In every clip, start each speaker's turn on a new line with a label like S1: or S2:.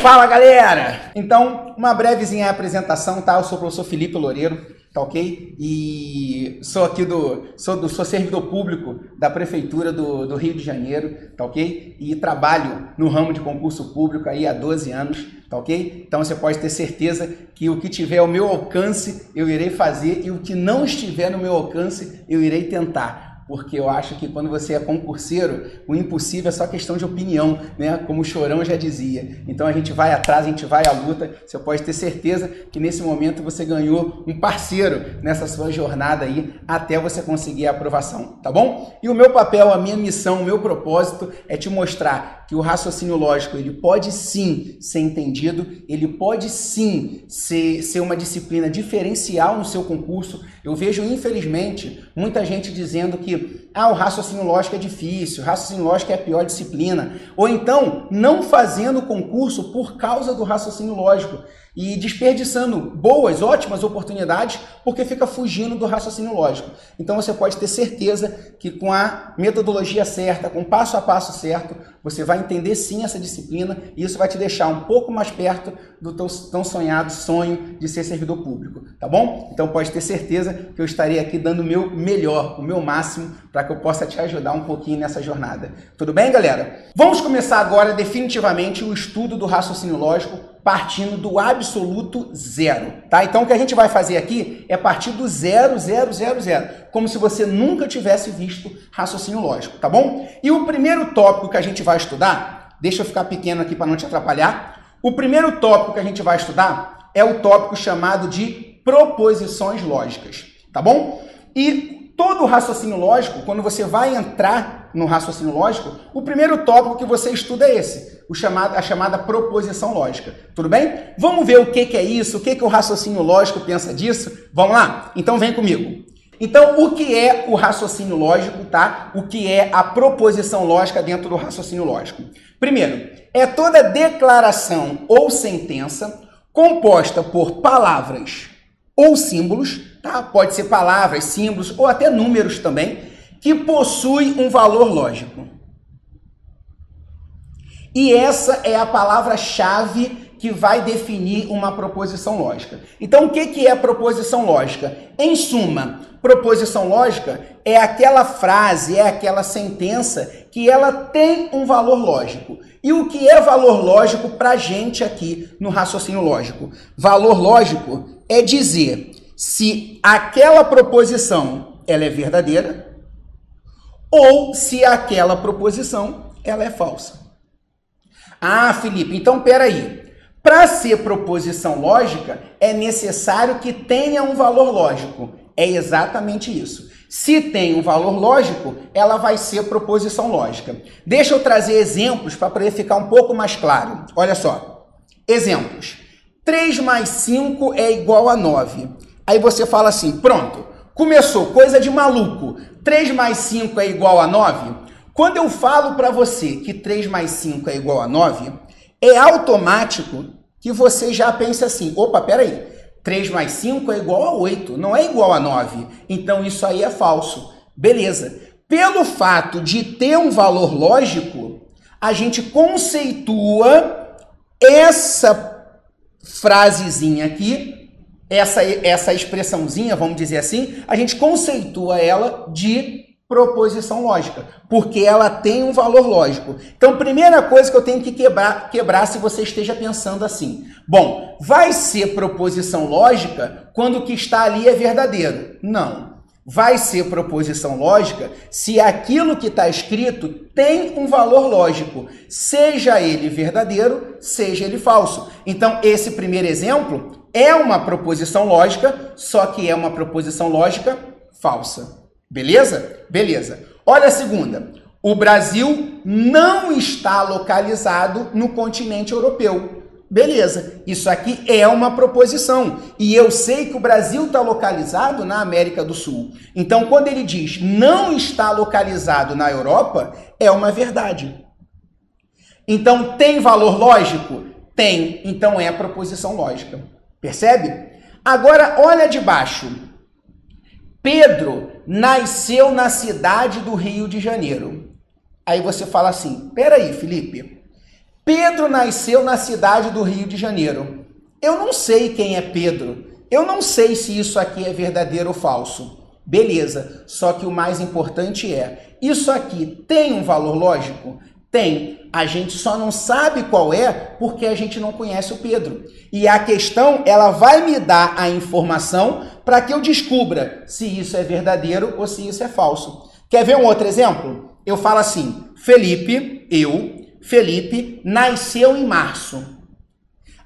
S1: Fala galera! Então, uma brevezinha apresentação, tá? Eu sou o professor Felipe Loureiro, tá ok? E sou aqui do. Sou, do, sou servidor público da Prefeitura do, do Rio de Janeiro, tá ok? E trabalho no ramo de concurso público aí há 12 anos, tá ok? Então você pode ter certeza que o que tiver ao meu alcance eu irei fazer e o que não estiver no meu alcance eu irei tentar porque eu acho que quando você é concurseiro, o impossível é só questão de opinião, né? Como o Chorão já dizia. Então a gente vai atrás, a gente vai à luta. Você pode ter certeza que nesse momento você ganhou um parceiro nessa sua jornada aí até você conseguir a aprovação, tá bom? E o meu papel, a minha missão, o meu propósito é te mostrar que o raciocínio lógico ele pode sim ser entendido, ele pode sim ser, ser uma disciplina diferencial no seu concurso. Eu vejo, infelizmente, muita gente dizendo que you ah, o raciocínio lógico é difícil, o raciocínio lógico é a pior disciplina. Ou então, não fazendo concurso por causa do raciocínio lógico e desperdiçando boas, ótimas oportunidades porque fica fugindo do raciocínio lógico. Então você pode ter certeza que com a metodologia certa, com o passo a passo certo, você vai entender sim essa disciplina e isso vai te deixar um pouco mais perto do teu tão sonhado sonho de ser servidor público, tá bom? Então pode ter certeza que eu estarei aqui dando o meu melhor, o meu máximo para que eu possa te ajudar um pouquinho nessa jornada. Tudo bem, galera? Vamos começar agora definitivamente o estudo do raciocínio lógico partindo do absoluto zero, tá? Então o que a gente vai fazer aqui é partir do zero, zero, zero, zero, como se você nunca tivesse visto raciocínio lógico, tá bom? E o primeiro tópico que a gente vai estudar, deixa eu ficar pequeno aqui para não te atrapalhar. O primeiro tópico que a gente vai estudar é o tópico chamado de proposições lógicas, tá bom? E todo raciocínio lógico, quando você vai entrar no raciocínio lógico, o primeiro tópico que você estuda é esse, o chamado, a chamada proposição lógica. Tudo bem? Vamos ver o que, que é isso, o que, que o raciocínio lógico pensa disso? Vamos lá? Então vem comigo. Então, o que é o raciocínio lógico, tá? O que é a proposição lógica dentro do raciocínio lógico? Primeiro, é toda declaração ou sentença composta por palavras ou símbolos, tá? Pode ser palavras, símbolos ou até números também, que possui um valor lógico. E essa é a palavra-chave que vai definir uma proposição lógica. Então, o que, é proposição lógica? Em suma, proposição lógica é aquela frase, é aquela sentença que ela tem um valor lógico. E o que é valor lógico para a gente aqui no raciocínio lógico? Valor lógico é dizer se aquela proposição ela é verdadeira ou se aquela proposição ela é falsa. Ah, Felipe, então peraí. Para ser proposição lógica, é necessário que tenha um valor lógico. É exatamente isso. Se tem um valor lógico, ela vai ser proposição lógica. Deixa eu trazer exemplos para poder ficar um pouco mais claro. Olha só. Exemplos. 3 mais 5 é igual a 9. Aí você fala assim: pronto, começou, coisa de maluco. 3 mais 5 é igual a 9? Quando eu falo para você que 3 mais 5 é igual a 9, é automático que você já pense assim: opa, peraí, 3 mais 5 é igual a 8, não é igual a 9. Então isso aí é falso. Beleza. Pelo fato de ter um valor lógico, a gente conceitua essa frasezinha aqui, essa, essa expressãozinha, vamos dizer assim, a gente conceitua ela de proposição lógica, porque ela tem um valor lógico. Então, primeira coisa que eu tenho que quebrar, quebrar se você esteja pensando assim: bom, vai ser proposição lógica quando o que está ali é verdadeiro? Não. Vai ser proposição lógica se aquilo que está escrito tem um valor lógico, seja ele verdadeiro, seja ele falso. Então, esse primeiro exemplo é uma proposição lógica, só que é uma proposição lógica falsa. Beleza? Beleza. Olha a segunda. O Brasil não está localizado no continente europeu. Beleza, isso aqui é uma proposição. E eu sei que o Brasil está localizado na América do Sul. Então, quando ele diz não está localizado na Europa, é uma verdade. Então, tem valor lógico? Tem. Então, é proposição lógica. Percebe? Agora, olha de baixo. Pedro nasceu na cidade do Rio de Janeiro. Aí você fala assim: peraí, Felipe. Pedro nasceu na cidade do Rio de Janeiro. Eu não sei quem é Pedro. Eu não sei se isso aqui é verdadeiro ou falso. Beleza, só que o mais importante é: isso aqui tem um valor lógico? Tem. A gente só não sabe qual é porque a gente não conhece o Pedro. E a questão, ela vai me dar a informação para que eu descubra se isso é verdadeiro ou se isso é falso. Quer ver um outro exemplo? Eu falo assim: Felipe, eu, Felipe, nasceu em março.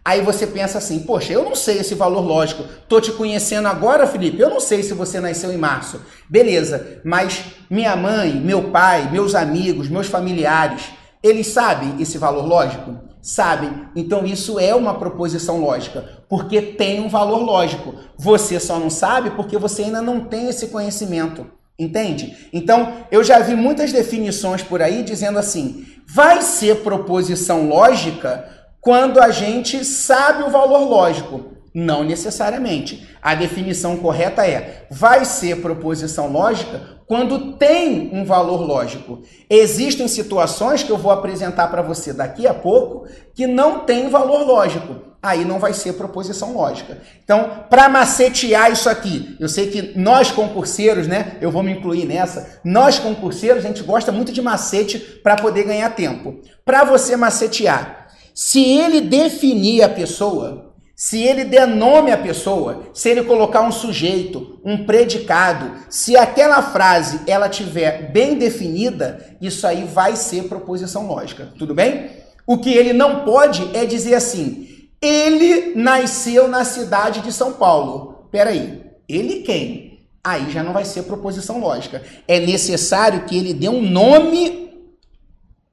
S1: Aí você pensa assim, poxa, eu não sei esse valor lógico. Tô te conhecendo agora, Felipe. Eu não sei se você nasceu em março. Beleza, mas minha mãe, meu pai, meus amigos, meus familiares, eles sabem esse valor lógico? Sabem. Então isso é uma proposição lógica, porque tem um valor lógico. Você só não sabe porque você ainda não tem esse conhecimento. Entende? Então, eu já vi muitas definições por aí dizendo assim: vai ser proposição lógica quando a gente sabe o valor lógico. Não necessariamente. A definição correta é: vai ser proposição lógica quando tem um valor lógico. Existem situações que eu vou apresentar para você daqui a pouco que não tem valor lógico. Aí não vai ser proposição lógica. Então, para macetear isso aqui, eu sei que nós concurseiros, né? Eu vou me incluir nessa. Nós concurseiros, a gente gosta muito de macete para poder ganhar tempo. Para você macetear, se ele definir a pessoa, se ele der nome à pessoa, se ele colocar um sujeito, um predicado, se aquela frase ela tiver bem definida, isso aí vai ser proposição lógica, tudo bem? O que ele não pode é dizer assim: ele nasceu na cidade de São Paulo. Peraí, ele quem? Aí já não vai ser proposição lógica. É necessário que ele dê um nome,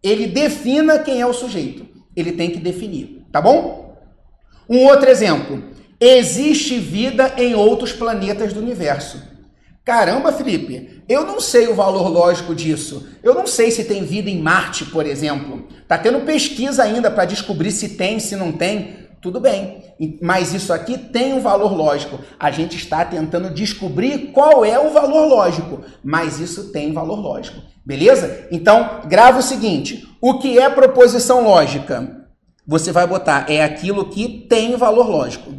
S1: ele defina quem é o sujeito ele tem que definir, tá bom? Um outro exemplo. Existe vida em outros planetas do universo. Caramba, Felipe, eu não sei o valor lógico disso. Eu não sei se tem vida em Marte, por exemplo. Tá tendo pesquisa ainda para descobrir se tem, se não tem. Tudo bem, mas isso aqui tem um valor lógico. A gente está tentando descobrir qual é o valor lógico, mas isso tem valor lógico. Beleza? Então, grava o seguinte: o que é proposição lógica? Você vai botar é aquilo que tem valor lógico.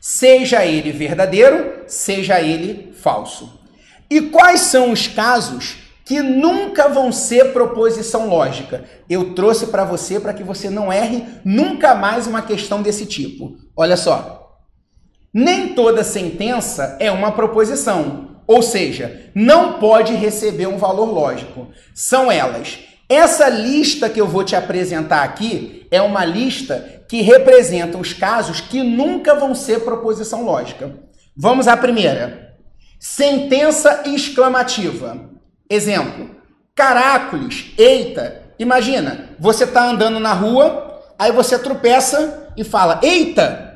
S1: Seja ele verdadeiro, seja ele falso. E quais são os casos que nunca vão ser proposição lógica? Eu trouxe para você para que você não erre nunca mais uma questão desse tipo. Olha só. Nem toda sentença é uma proposição, ou seja, não pode receber um valor lógico. São elas. Essa lista que eu vou te apresentar aqui é uma lista que representa os casos que nunca vão ser proposição lógica. Vamos à primeira. Sentença exclamativa. Exemplo: Caracoles, eita. Imagina, você está andando na rua, aí você tropeça e fala: Eita!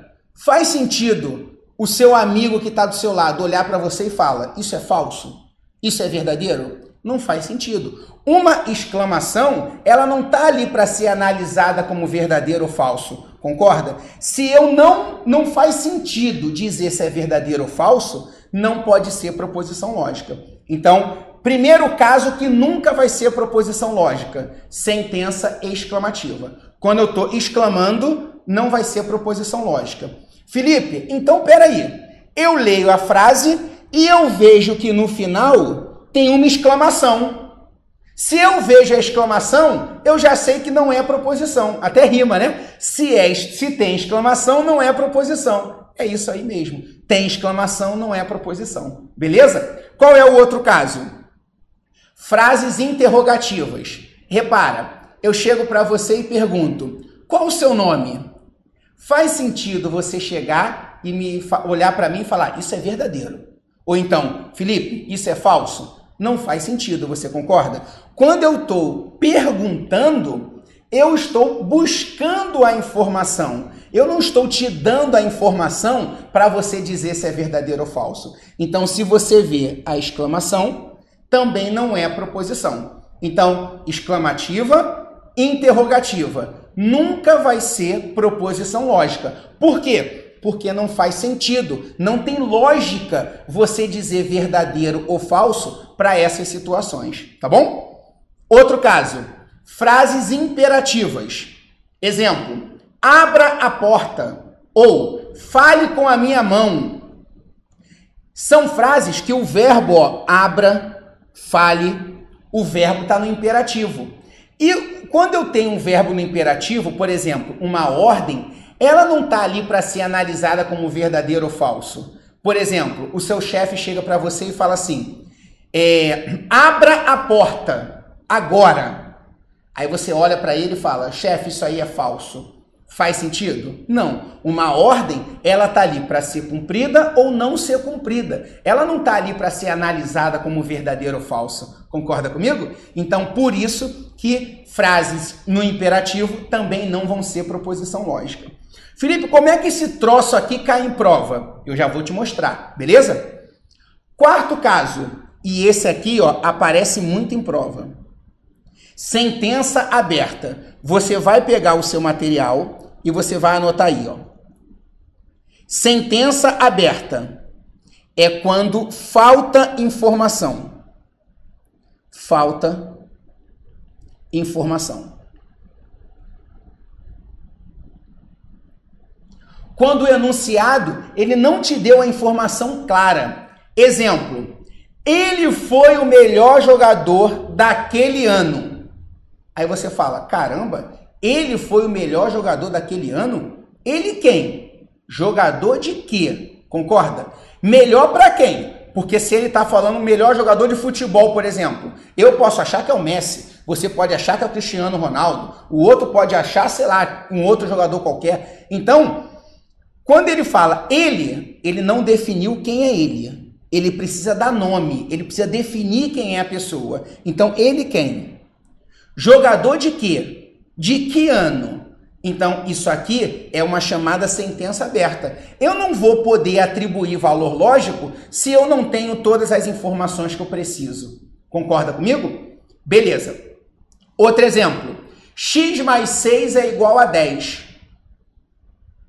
S1: Faz sentido o seu amigo que está do seu lado olhar para você e fala: Isso é falso? Isso é verdadeiro? Não faz sentido. Uma exclamação, ela não está ali para ser analisada como verdadeiro ou falso, concorda? Se eu não não faz sentido dizer se é verdadeiro ou falso, não pode ser proposição lógica. Então, primeiro caso que nunca vai ser proposição lógica, sentença exclamativa. Quando eu estou exclamando, não vai ser proposição lógica. Felipe, então peraí. Eu leio a frase e eu vejo que no final tem uma exclamação. Se eu vejo a exclamação, eu já sei que não é proposição. Até rima, né? Se, é, se tem exclamação, não é proposição. É isso aí mesmo. Tem exclamação, não é proposição. Beleza? Qual é o outro caso? Frases interrogativas. Repara, eu chego para você e pergunto: qual o seu nome? Faz sentido você chegar e me olhar para mim e falar: Isso é verdadeiro. Ou então, Felipe, isso é falso? Não faz sentido, você concorda? Quando eu estou perguntando, eu estou buscando a informação. Eu não estou te dando a informação para você dizer se é verdadeiro ou falso. Então, se você vê a exclamação, também não é proposição. Então, exclamativa, interrogativa nunca vai ser proposição lógica. Por quê? Porque não faz sentido, não tem lógica você dizer verdadeiro ou falso para essas situações, tá bom? Outro caso, frases imperativas. Exemplo: abra a porta ou fale com a minha mão. São frases que o verbo ó, abra, fale, o verbo está no imperativo. E quando eu tenho um verbo no imperativo, por exemplo, uma ordem, ela não está ali para ser analisada como verdadeiro ou falso. Por exemplo, o seu chefe chega para você e fala assim: é, abra a porta agora. Aí você olha para ele e fala: chefe, isso aí é falso. Faz sentido? Não. Uma ordem, ela tá ali para ser cumprida ou não ser cumprida. Ela não tá ali para ser analisada como verdadeira ou falsa. Concorda comigo? Então, por isso que frases no imperativo também não vão ser proposição lógica. Felipe, como é que esse troço aqui cai em prova? Eu já vou te mostrar, beleza? Quarto caso, e esse aqui, ó, aparece muito em prova. Sentença aberta. Você vai pegar o seu material e você vai anotar aí, ó. Sentença aberta é quando falta informação. Falta informação. Quando o enunciado ele não te deu a informação clara. Exemplo: ele foi o melhor jogador daquele ano. Aí você fala: caramba, ele foi o melhor jogador daquele ano? Ele quem? Jogador de quê? Concorda? Melhor para quem? Porque se ele está falando melhor jogador de futebol, por exemplo, eu posso achar que é o Messi, você pode achar que é o Cristiano Ronaldo, o outro pode achar, sei lá, um outro jogador qualquer. Então, quando ele fala ele, ele não definiu quem é ele. Ele precisa dar nome, ele precisa definir quem é a pessoa. Então, ele quem? Jogador de quê? De que ano? Então, isso aqui é uma chamada sentença aberta. Eu não vou poder atribuir valor lógico se eu não tenho todas as informações que eu preciso. Concorda comigo? Beleza. Outro exemplo. x mais 6 é igual a 10.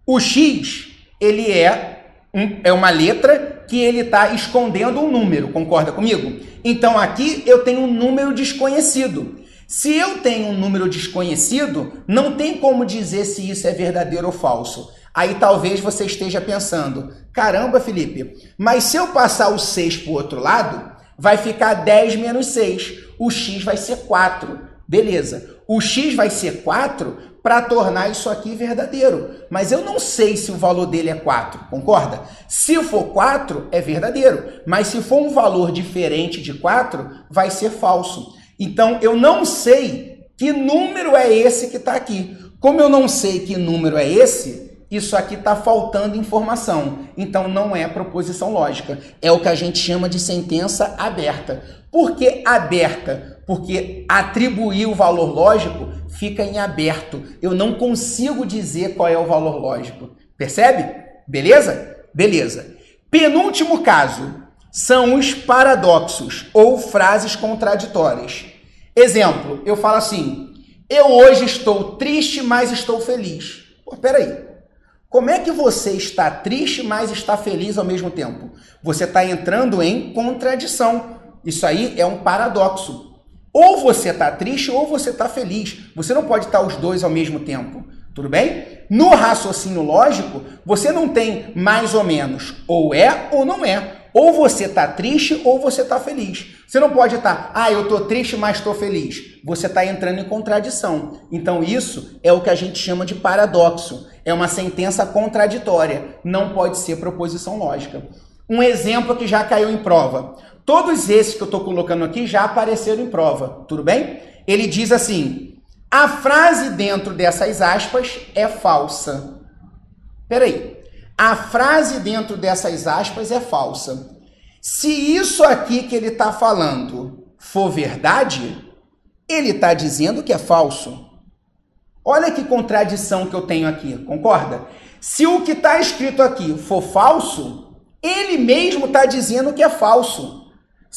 S1: O x, ele é, um, é uma letra que ele está escondendo um número. Concorda comigo? Então, aqui eu tenho um número desconhecido. Se eu tenho um número desconhecido, não tem como dizer se isso é verdadeiro ou falso. Aí talvez você esteja pensando: caramba, Felipe, mas se eu passar o 6 para o outro lado, vai ficar 10 menos 6. O x vai ser 4. Beleza. O x vai ser 4 para tornar isso aqui verdadeiro. Mas eu não sei se o valor dele é 4, concorda? Se for 4, é verdadeiro. Mas se for um valor diferente de 4, vai ser falso. Então eu não sei que número é esse que está aqui. Como eu não sei que número é esse, isso aqui está faltando informação. Então não é proposição lógica. É o que a gente chama de sentença aberta. Por que aberta? Porque atribuir o valor lógico fica em aberto. Eu não consigo dizer qual é o valor lógico. Percebe? Beleza? Beleza. Penúltimo caso são os paradoxos ou frases contraditórias. Exemplo, eu falo assim: eu hoje estou triste, mas estou feliz. Pô, peraí. Como é que você está triste, mas está feliz ao mesmo tempo? Você está entrando em contradição. Isso aí é um paradoxo. Ou você está triste ou você está feliz. Você não pode estar os dois ao mesmo tempo. Tudo bem? No raciocínio lógico, você não tem mais ou menos. Ou é ou não é. Ou você está triste ou você está feliz. Você não pode estar, tá, ah, eu estou triste, mas estou feliz. Você está entrando em contradição. Então, isso é o que a gente chama de paradoxo. É uma sentença contraditória. Não pode ser proposição lógica. Um exemplo que já caiu em prova. Todos esses que eu estou colocando aqui já apareceram em prova. Tudo bem? Ele diz assim: a frase dentro dessas aspas é falsa. Peraí. A frase dentro dessas aspas é falsa. Se isso aqui que ele está falando for verdade, ele está dizendo que é falso. Olha que contradição que eu tenho aqui, concorda? Se o que está escrito aqui for falso, ele mesmo está dizendo que é falso.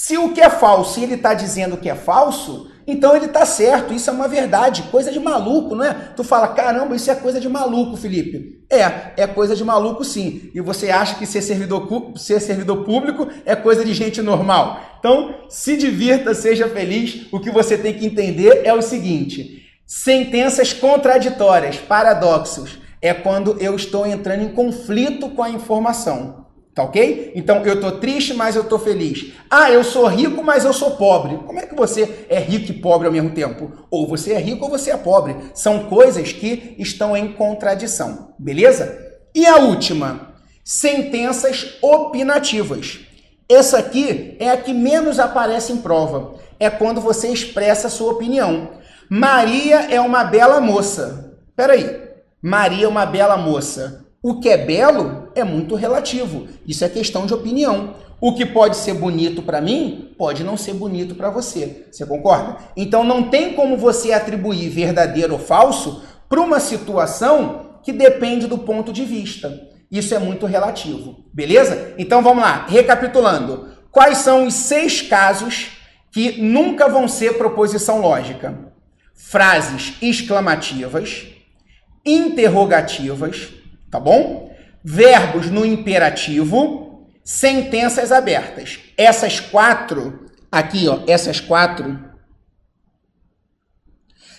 S1: Se o que é falso, ele está dizendo que é falso, então ele está certo, isso é uma verdade, coisa de maluco, não é? Tu fala, caramba, isso é coisa de maluco, Felipe. É, é coisa de maluco sim. E você acha que ser servidor, ser servidor público é coisa de gente normal. Então, se divirta, seja feliz. O que você tem que entender é o seguinte: sentenças contraditórias, paradoxos, é quando eu estou entrando em conflito com a informação. Tá ok? Então eu tô triste, mas eu tô feliz. Ah, eu sou rico, mas eu sou pobre. Como é que você é rico e pobre ao mesmo tempo? Ou você é rico ou você é pobre. São coisas que estão em contradição. Beleza? E a última, sentenças opinativas. Essa aqui é a que menos aparece em prova. É quando você expressa sua opinião. Maria é uma bela moça. Peraí. Maria é uma bela moça. O que é belo é muito relativo. Isso é questão de opinião. O que pode ser bonito para mim pode não ser bonito para você. Você concorda? Então não tem como você atribuir verdadeiro ou falso para uma situação que depende do ponto de vista. Isso é muito relativo. Beleza? Então vamos lá. Recapitulando. Quais são os seis casos que nunca vão ser proposição lógica? Frases exclamativas, interrogativas, tá bom? Verbos no imperativo, sentenças abertas. Essas quatro, aqui, ó, essas quatro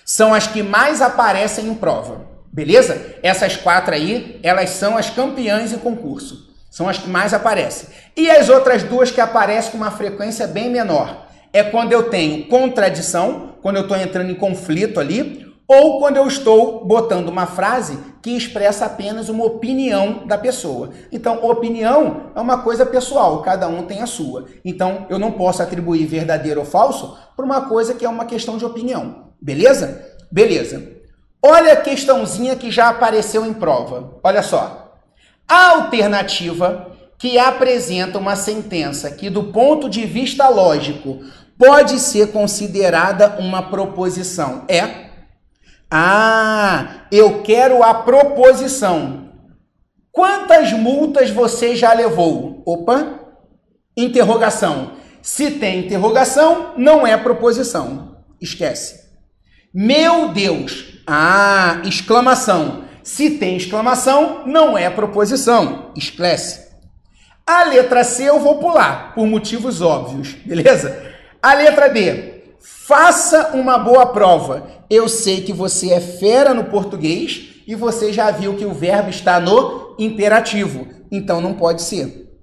S1: são as que mais aparecem em prova. Beleza? Essas quatro aí, elas são as campeãs em concurso. São as que mais aparecem. E as outras duas que aparecem com uma frequência bem menor. É quando eu tenho contradição, quando eu estou entrando em conflito ali, ou quando eu estou botando uma frase que expressa apenas uma opinião da pessoa. Então, opinião é uma coisa pessoal, cada um tem a sua. Então, eu não posso atribuir verdadeiro ou falso para uma coisa que é uma questão de opinião. Beleza? Beleza. Olha a questãozinha que já apareceu em prova. Olha só. A alternativa que apresenta uma sentença que, do ponto de vista lógico, pode ser considerada uma proposição é ah, eu quero a proposição. Quantas multas você já levou? Opa, interrogação. Se tem interrogação, não é proposição. Esquece. Meu Deus. Ah, exclamação. Se tem exclamação, não é proposição. Esquece. A letra C eu vou pular, por motivos óbvios, beleza? A letra D. Faça uma boa prova. Eu sei que você é fera no português e você já viu que o verbo está no imperativo, então não pode ser.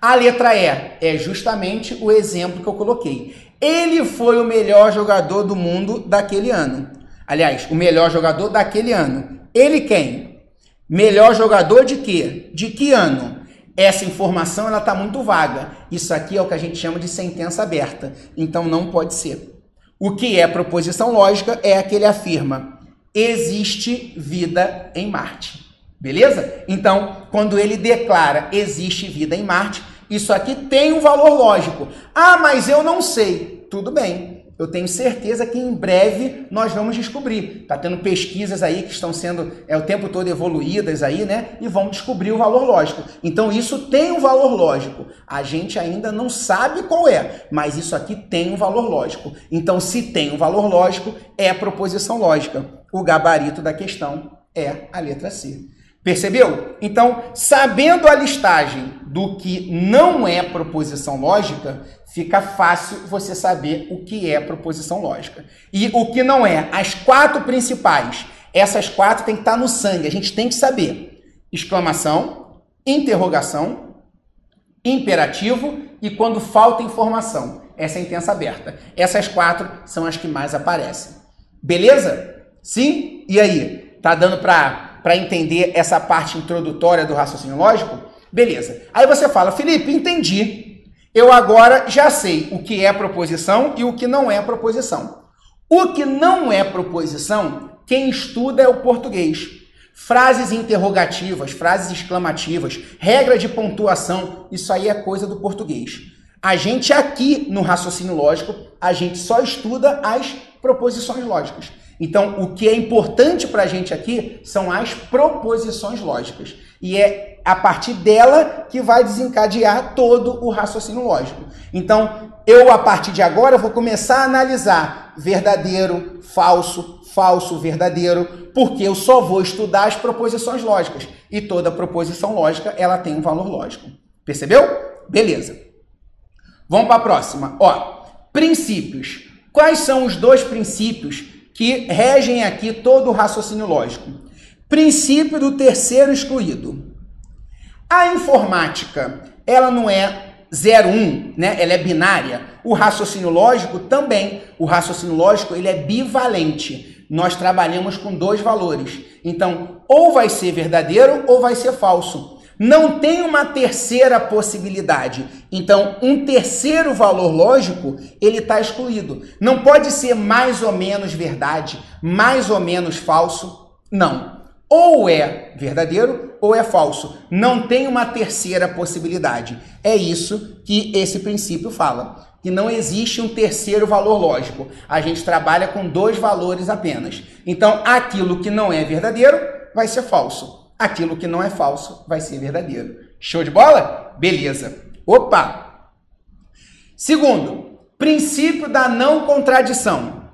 S1: A letra E é justamente o exemplo que eu coloquei. Ele foi o melhor jogador do mundo daquele ano. Aliás, o melhor jogador daquele ano. Ele quem? Melhor jogador de quê? De que ano? Essa informação ela está muito vaga. Isso aqui é o que a gente chama de sentença aberta. Então não pode ser. O que é proposição lógica é aquele afirma: existe vida em Marte. Beleza? Então, quando ele declara existe vida em Marte, isso aqui tem um valor lógico. Ah, mas eu não sei. Tudo bem eu tenho certeza que em breve nós vamos descobrir. Está tendo pesquisas aí que estão sendo é, o tempo todo evoluídas aí, né? E vão descobrir o valor lógico. Então isso tem um valor lógico. A gente ainda não sabe qual é, mas isso aqui tem um valor lógico. Então, se tem um valor lógico, é proposição lógica. O gabarito da questão é a letra C. Percebeu? Então, sabendo a listagem do que não é proposição lógica, fica fácil você saber o que é proposição lógica. E o que não é. As quatro principais. Essas quatro tem que estar no sangue. A gente tem que saber. Exclamação, interrogação, imperativo e quando falta informação. Essa é a intensa aberta. Essas quatro são as que mais aparecem. Beleza? Sim? E aí? Tá dando para para entender essa parte introdutória do raciocínio lógico? Beleza. Aí você fala, Felipe, entendi. Eu agora já sei o que é proposição e o que não é proposição. O que não é proposição, quem estuda é o português. Frases interrogativas, frases exclamativas, regra de pontuação, isso aí é coisa do português. A gente aqui no raciocínio lógico, a gente só estuda as proposições lógicas. Então, o que é importante para a gente aqui são as proposições lógicas. E é a partir dela que vai desencadear todo o raciocínio lógico. Então, eu a partir de agora vou começar a analisar verdadeiro, falso, falso, verdadeiro, porque eu só vou estudar as proposições lógicas e toda proposição lógica ela tem um valor lógico. Percebeu? Beleza. Vamos para a próxima. Ó, princípios. Quais são os dois princípios que regem aqui todo o raciocínio lógico? Princípio do terceiro excluído. A informática, ela não é 0, 1, né? Ela é binária. O raciocínio lógico também. O raciocínio lógico, ele é bivalente. Nós trabalhamos com dois valores. Então, ou vai ser verdadeiro ou vai ser falso. Não tem uma terceira possibilidade. Então, um terceiro valor lógico, ele está excluído. Não pode ser mais ou menos verdade, mais ou menos falso. Não. Ou é verdadeiro ou é falso. Não tem uma terceira possibilidade. É isso que esse princípio fala. Que não existe um terceiro valor lógico. A gente trabalha com dois valores apenas. Então, aquilo que não é verdadeiro vai ser falso. Aquilo que não é falso vai ser verdadeiro. Show de bola? Beleza. Opa! Segundo, princípio da não contradição.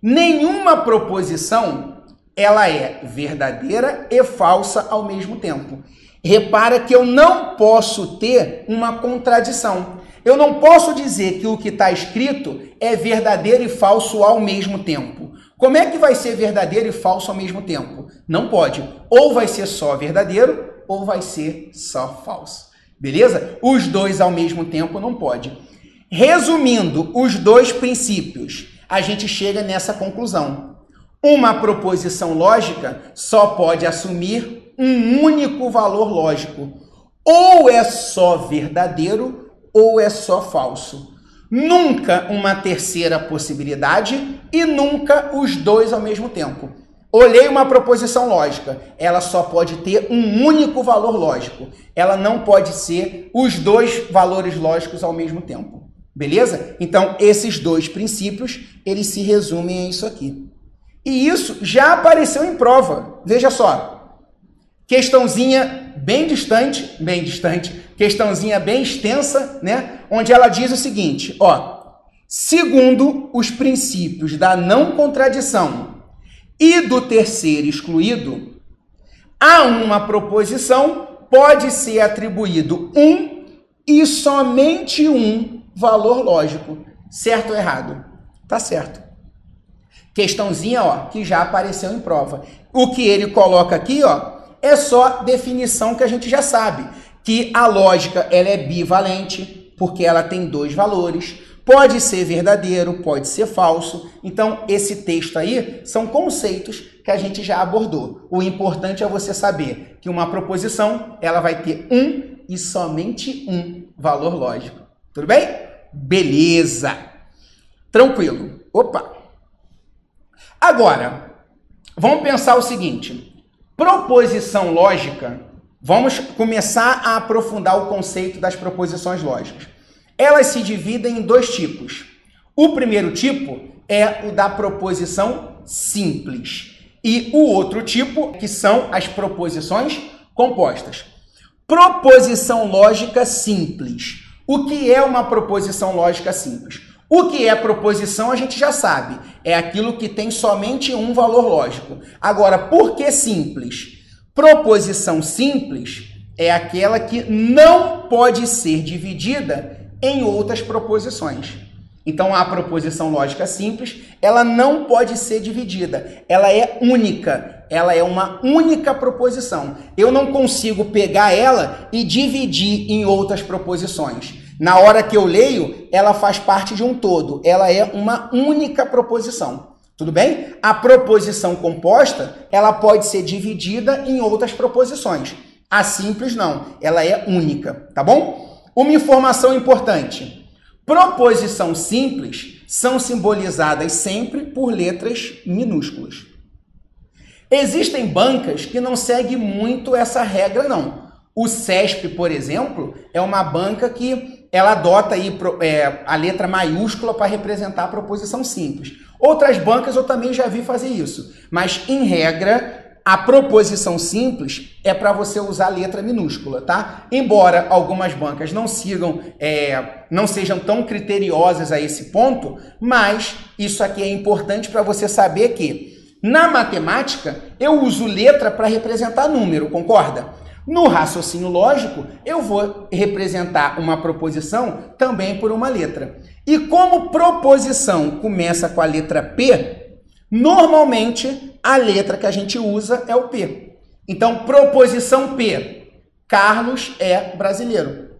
S1: Nenhuma proposição ela é verdadeira e falsa ao mesmo tempo. Repara que eu não posso ter uma contradição. Eu não posso dizer que o que está escrito é verdadeiro e falso ao mesmo tempo. Como é que vai ser verdadeiro e falso ao mesmo tempo? Não pode. Ou vai ser só verdadeiro ou vai ser só falso. Beleza? Os dois ao mesmo tempo não pode. Resumindo os dois princípios, a gente chega nessa conclusão. Uma proposição lógica só pode assumir um único valor lógico. Ou é só verdadeiro ou é só falso. Nunca uma terceira possibilidade e nunca os dois ao mesmo tempo. Olhei uma proposição lógica, ela só pode ter um único valor lógico. Ela não pode ser os dois valores lógicos ao mesmo tempo. Beleza? Então, esses dois princípios, eles se resumem a isso aqui. E isso já apareceu em prova. Veja só. Questãozinha bem distante, bem distante, questãozinha bem extensa, né? Onde ela diz o seguinte, ó: Segundo os princípios da não contradição e do terceiro excluído, a uma proposição pode ser atribuído um e somente um valor lógico. Certo ou errado? Tá certo. Questãozinha, ó, que já apareceu em prova. O que ele coloca aqui, ó, é só definição que a gente já sabe, que a lógica ela é bivalente, porque ela tem dois valores. Pode ser verdadeiro, pode ser falso. Então, esse texto aí são conceitos que a gente já abordou. O importante é você saber que uma proposição, ela vai ter um e somente um valor lógico. Tudo bem? Beleza. Tranquilo. Opa. Agora, vamos pensar o seguinte: proposição lógica, vamos começar a aprofundar o conceito das proposições lógicas. Elas se dividem em dois tipos. O primeiro tipo é o da proposição simples e o outro tipo, que são as proposições compostas. Proposição lógica simples. O que é uma proposição lógica simples? O que é proposição a gente já sabe. É aquilo que tem somente um valor lógico. Agora, por que simples? Proposição simples é aquela que não pode ser dividida em outras proposições. Então, a proposição lógica simples, ela não pode ser dividida. Ela é única. Ela é uma única proposição. Eu não consigo pegar ela e dividir em outras proposições. Na hora que eu leio, ela faz parte de um todo. Ela é uma única proposição. Tudo bem? A proposição composta, ela pode ser dividida em outras proposições. A simples não, ela é única, tá bom? Uma informação importante. Proposição simples são simbolizadas sempre por letras minúsculas. Existem bancas que não seguem muito essa regra não. O CESP, por exemplo, é uma banca que ela adota aí é, a letra maiúscula para representar a proposição simples. Outras bancas eu também já vi fazer isso, mas em regra a proposição simples é para você usar letra minúscula, tá? Embora algumas bancas não sigam, é, não sejam tão criteriosas a esse ponto, mas isso aqui é importante para você saber que na matemática eu uso letra para representar número, concorda? No raciocínio lógico, eu vou representar uma proposição também por uma letra. E como proposição começa com a letra P, normalmente a letra que a gente usa é o P. Então, proposição P. Carlos é brasileiro.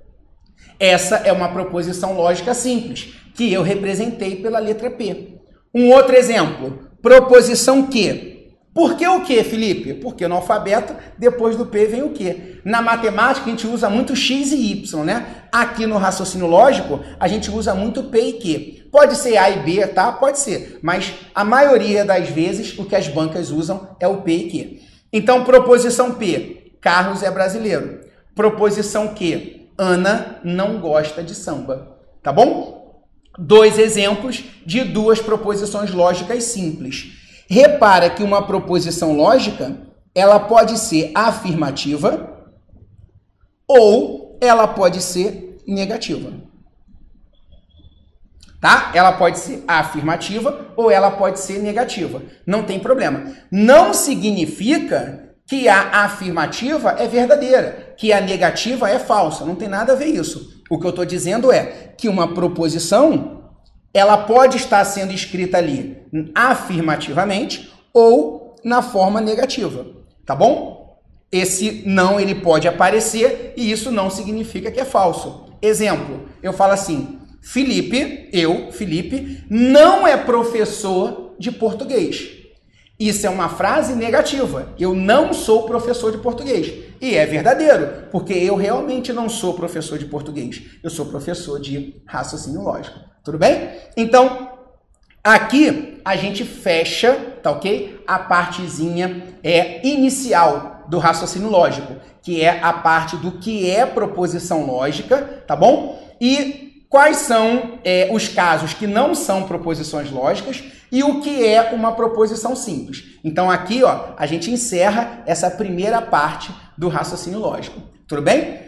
S1: Essa é uma proposição lógica simples, que eu representei pela letra P. Um outro exemplo, proposição Q. Por que o que, Felipe? Porque no alfabeto, depois do P vem o que. Na matemática, a gente usa muito X e Y, né? Aqui no raciocínio lógico, a gente usa muito P e Q. Pode ser A e B, tá? Pode ser. Mas a maioria das vezes, o que as bancas usam é o P e Q. Então, proposição P. Carlos é brasileiro. Proposição Q. Ana não gosta de samba. Tá bom? Dois exemplos de duas proposições lógicas simples. Repara que uma proposição lógica, ela pode ser afirmativa ou ela pode ser negativa. Tá? Ela pode ser afirmativa ou ela pode ser negativa. Não tem problema. Não significa que a afirmativa é verdadeira, que a negativa é falsa. Não tem nada a ver isso. O que eu estou dizendo é que uma proposição ela pode estar sendo escrita ali afirmativamente ou na forma negativa, tá bom? Esse não ele pode aparecer e isso não significa que é falso. Exemplo, eu falo assim: Felipe, eu, Felipe, não é professor de português. Isso é uma frase negativa. Eu não sou professor de português. E é verdadeiro, porque eu realmente não sou professor de português. Eu sou professor de raciocínio lógico. Tudo bem? Então, aqui a gente fecha, tá ok? A partezinha é inicial do raciocínio lógico, que é a parte do que é proposição lógica, tá bom? E quais são é, os casos que não são proposições lógicas e o que é uma proposição simples. Então aqui, ó, a gente encerra essa primeira parte do raciocínio lógico. Tudo bem?